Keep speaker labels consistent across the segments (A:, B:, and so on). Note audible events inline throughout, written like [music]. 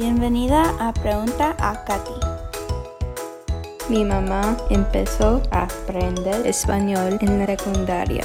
A: Bienvenida a Pregunta a Katy.
B: Mi mamá empezó a aprender español en la secundaria.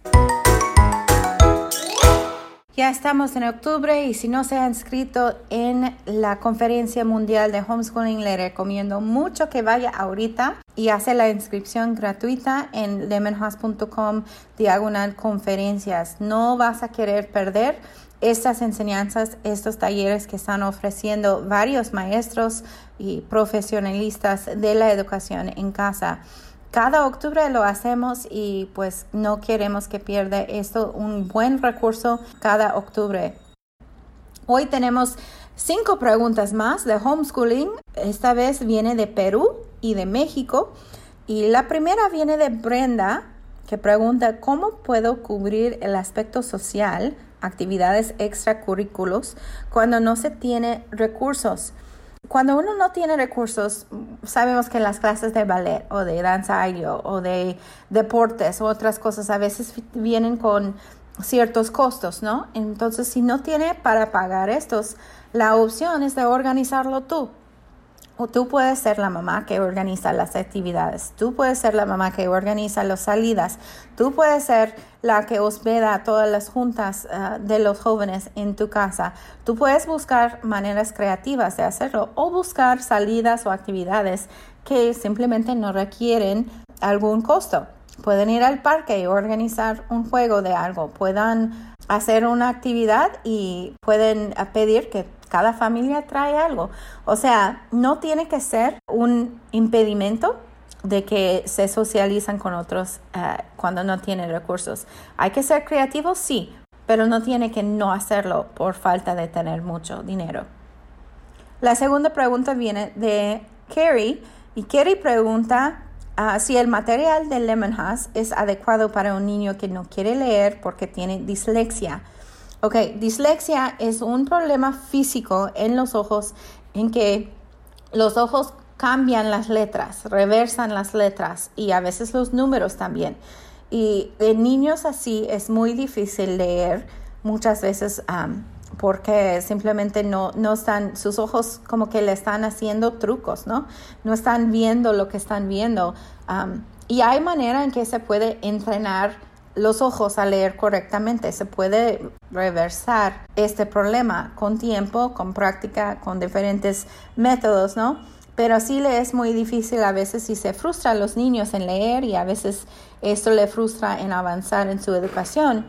C: Ya estamos en octubre y si no se ha inscrito en la conferencia mundial de homeschooling, le recomiendo mucho que vaya ahorita y hace la inscripción gratuita en lemonhouse.com diagonal conferencias. No vas a querer perder estas enseñanzas, estos talleres que están ofreciendo varios maestros y profesionalistas de la educación en casa. Cada octubre lo hacemos y pues no queremos que pierda esto un buen recurso cada octubre. Hoy tenemos cinco preguntas más de homeschooling. Esta vez viene de Perú y de México. Y la primera viene de Brenda, que pregunta, ¿cómo puedo cubrir el aspecto social, actividades extracurrículos, cuando no se tiene recursos? Cuando uno no tiene recursos, sabemos que las clases de ballet o de danza o de deportes o otras cosas a veces vienen con ciertos costos, ¿no? Entonces, si no tiene para pagar estos, la opción es de organizarlo tú. O tú puedes ser la mamá que organiza las actividades, tú puedes ser la mamá que organiza las salidas, tú puedes ser la que hospeda todas las juntas uh, de los jóvenes en tu casa. Tú puedes buscar maneras creativas de hacerlo o buscar salidas o actividades que simplemente no requieren algún costo. Pueden ir al parque y organizar un juego de algo, puedan hacer una actividad y pueden pedir que cada familia trae algo. O sea, no tiene que ser un impedimento de que se socializan con otros uh, cuando no tienen recursos. Hay que ser creativos, sí, pero no tiene que no hacerlo por falta de tener mucho dinero. La segunda pregunta viene de Kerry y Kerry pregunta uh, si el material de Lemon House es adecuado para un niño que no quiere leer porque tiene dislexia. Ok, dislexia es un problema físico en los ojos en que los ojos cambian las letras, reversan las letras y a veces los números también. Y en niños así es muy difícil leer muchas veces um, porque simplemente no, no están, sus ojos como que le están haciendo trucos, ¿no? No están viendo lo que están viendo. Um, y hay manera en que se puede entrenar los ojos a leer correctamente. Se puede reversar este problema con tiempo, con práctica, con diferentes métodos, ¿no? Pero sí le es muy difícil a veces y se frustra a los niños en leer y a veces esto le frustra en avanzar en su educación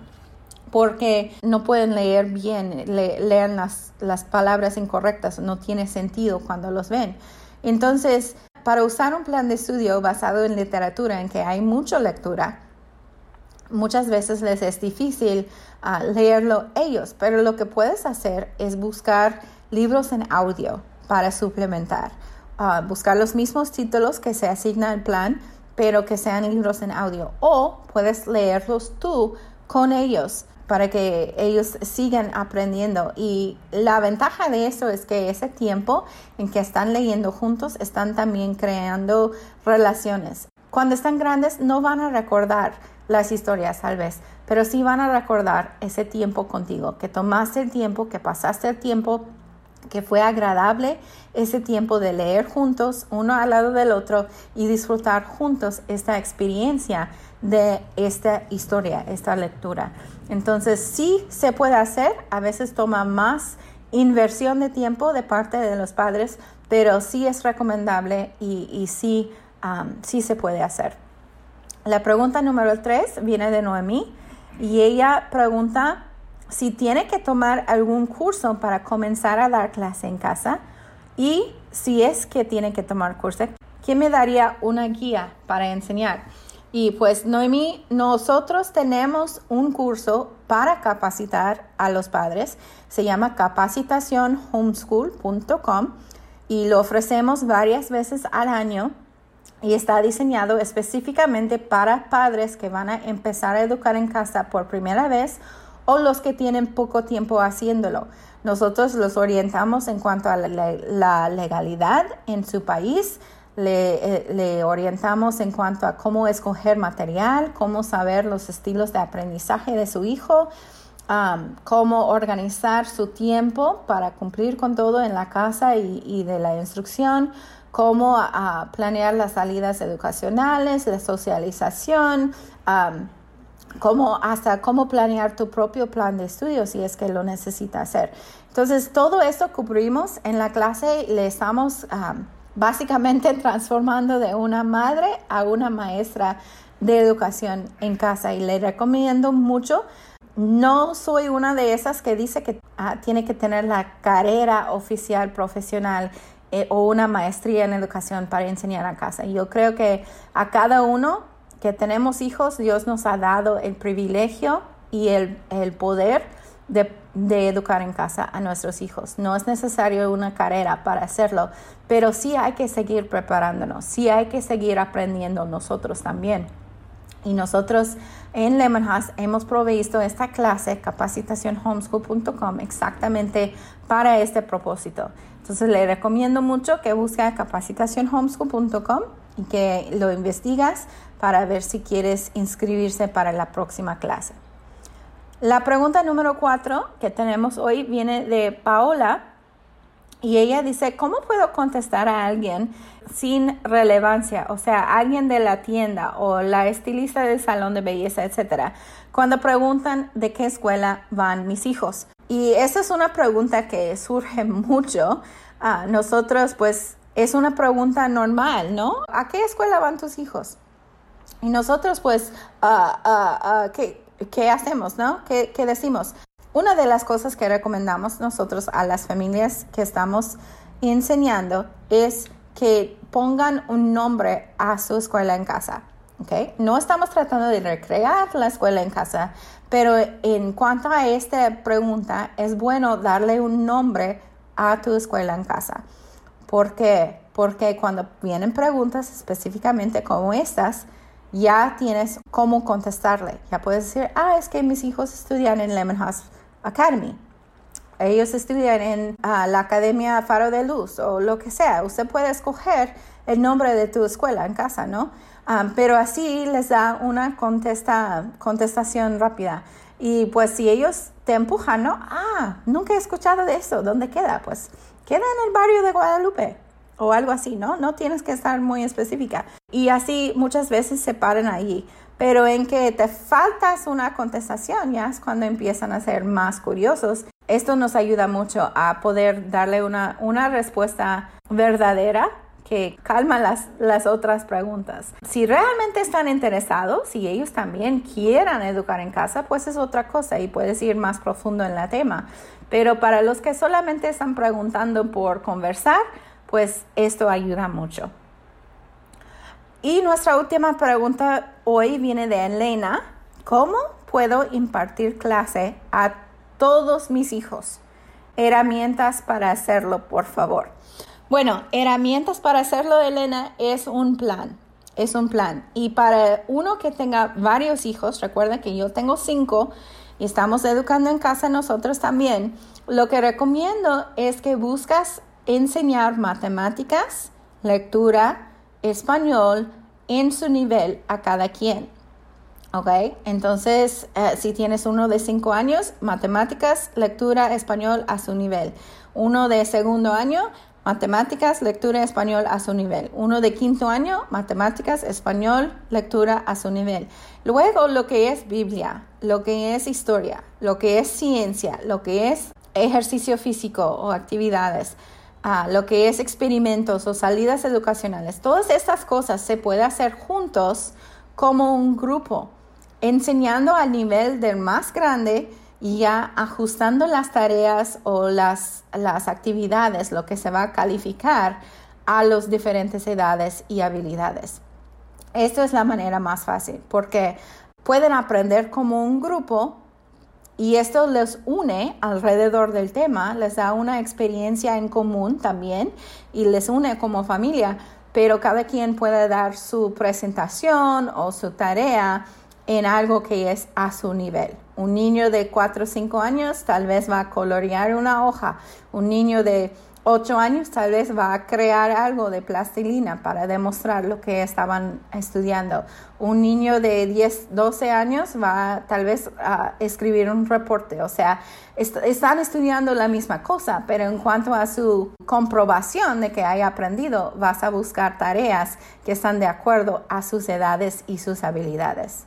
C: porque no pueden leer bien, lean las, las palabras incorrectas, no tiene sentido cuando los ven. Entonces, para usar un plan de estudio basado en literatura en que hay mucha lectura, muchas veces les es difícil uh, leerlo ellos, pero lo que puedes hacer es buscar libros en audio para suplementar. Buscar los mismos títulos que se asigna al plan, pero que sean libros en audio. O puedes leerlos tú con ellos para que ellos sigan aprendiendo. Y la ventaja de eso es que ese tiempo en que están leyendo juntos, están también creando relaciones. Cuando están grandes no van a recordar las historias tal vez, pero sí van a recordar ese tiempo contigo, que tomaste el tiempo, que pasaste el tiempo, que fue agradable ese tiempo de leer juntos, uno al lado del otro y disfrutar juntos esta experiencia de esta historia, esta lectura. Entonces sí se puede hacer, a veces toma más inversión de tiempo de parte de los padres, pero sí es recomendable y, sí, sí se puede hacer. La pregunta número tres viene de Noemí y ella pregunta si tiene que tomar algún curso para comenzar a dar clase en casa y si es que tiene que tomar curso, ¿quién me daría una guía para enseñar? Y pues Noemí, nosotros tenemos un curso para capacitar a los padres, se llama capacitacionhomeschool.com y lo ofrecemos varias veces al año y está diseñado específicamente para padres que van a empezar a educar en casa por primera vez o los que tienen poco tiempo haciéndolo. Nosotros los orientamos en cuanto a la, legalidad en su país, le, eh, le, orientamos en cuanto a cómo escoger material, cómo saber los estilos de aprendizaje de su hijo, cómo organizar su tiempo para cumplir con todo en la casa y, de la instrucción, cómo planear las salidas educacionales, la socialización, cómo, hasta cómo planear tu propio plan de estudio si es que lo necesitas hacer. Entonces, todo esto cubrimos en la clase, le estamos básicamente [laughs] transformando de una madre a una maestra de educación en casa y le recomiendo mucho no soy una de esas que dice que ah, tiene que tener la carrera oficial profesional eh, o una maestría en educación para enseñar a casa. Yo creo que a cada uno que tenemos hijos, Dios nos ha dado el privilegio y el, poder de, de, educar en casa a nuestros hijos. No es necesario una carrera para hacerlo, pero sí hay que seguir preparándonos, sí hay que seguir aprendiendo nosotros también. Y nosotros en Lemon House hemos provisto esta clase, capacitacionhomeschool.com, exactamente para este propósito. Entonces le recomiendo mucho que busque capacitacionhomeschool.com y que lo investigas para ver si quieres inscribirse para la próxima clase. La pregunta número cuatro que tenemos hoy viene de Paola y ella dice, ¿cómo puedo contestar a alguien sin relevancia? O sea, alguien de la tienda o la estilista del salón de belleza, etcétera, cuando preguntan de qué escuela van mis hijos. Y esa es una pregunta que surge [laughs] mucho. a nosotros, pues, es una pregunta normal, ¿no? ¿A qué escuela van tus hijos? Y nosotros, pues, ah, ah, ¿qué, ¿qué, hacemos, no? ¿Qué, ¿Qué decimos? Una de las cosas que recomendamos nosotros a las familias que estamos enseñando es que pongan un nombre a su escuela en casa. ¿okay? No estamos tratando de recrear la escuela en casa, pero en cuanto a esta pregunta, es bueno darle un nombre a tu escuela en casa. ¿Por qué? Porque cuando vienen preguntas específicamente como estas, ya tienes cómo contestarle. Ya puedes decir, ah, es que mis hijos estudian en Lemon House Academy. Ellos estudian en ah, la Academia Faro de Luz o lo que sea. Usted puede escoger el nombre de tu escuela en casa, ¿no? Ah, pero así les da una contesta, contestación rápida. Y pues si ellos te empujan, ¿no? Ah, nunca he escuchado de eso. ¿Dónde queda? Pues queda en el barrio de Guadalupe o algo así, ¿no? No tienes que estar muy específica. Y así muchas veces se paran ahí pero en que te faltas una contestación ya es cuando empiezan a ser más curiosos. Esto nos ayuda mucho a poder darle una, una respuesta verdadera que calma las, las otras preguntas. Si realmente están interesados, y ellos también quieran educar en casa, pues es otra cosa y puedes ir más profundo en la tema. Pero para los que solamente están preguntando por conversar, pues esto ayuda mucho. Y nuestra última pregunta hoy viene de Elena. ¿Cómo puedo impartir clase a todos mis hijos? Herramientas para hacerlo, por favor. Bueno, herramientas para hacerlo, Elena, es un plan. Es un plan. Y para uno que tenga varios hijos, recuerda que yo tengo cinco y estamos educando en casa nosotros también. Lo que recomiendo es que buscas enseñar matemáticas, lectura, español en su nivel a cada quien. ¿Ok? Entonces, eh, si tienes uno de cinco años, matemáticas, lectura, español a su nivel. Uno de segundo año, matemáticas, lectura, español a su nivel. Uno de quinto año, matemáticas, español, lectura a su nivel. Luego, lo que es Biblia, lo que es historia, lo que es ciencia, lo que es ejercicio físico o actividades lo que es experimentos o salidas educacionales. Todas estas cosas se puede hacer juntos como un grupo, enseñando al nivel del más grande y ya ajustando las tareas o las, las actividades, lo que se va a calificar a las diferentes edades y habilidades. Esto es la manera más fácil porque pueden aprender como un grupo y esto les une alrededor del tema, les da una experiencia en común también y les une como familia. pero cada quien puede dar su presentación o su tarea en algo que es a su nivel. Un niño de 4 o 5 años tal vez va a colorear una hoja. Un niño de 8 años tal vez va a crear algo de plastilina para demostrar lo que estaban estudiando. Un niño de 10, 12 años va tal vez a escribir un reporte. O sea, están estudiando la misma cosa, pero en cuanto a su comprobación de que haya aprendido, vas a buscar tareas que están de acuerdo a sus edades y sus habilidades.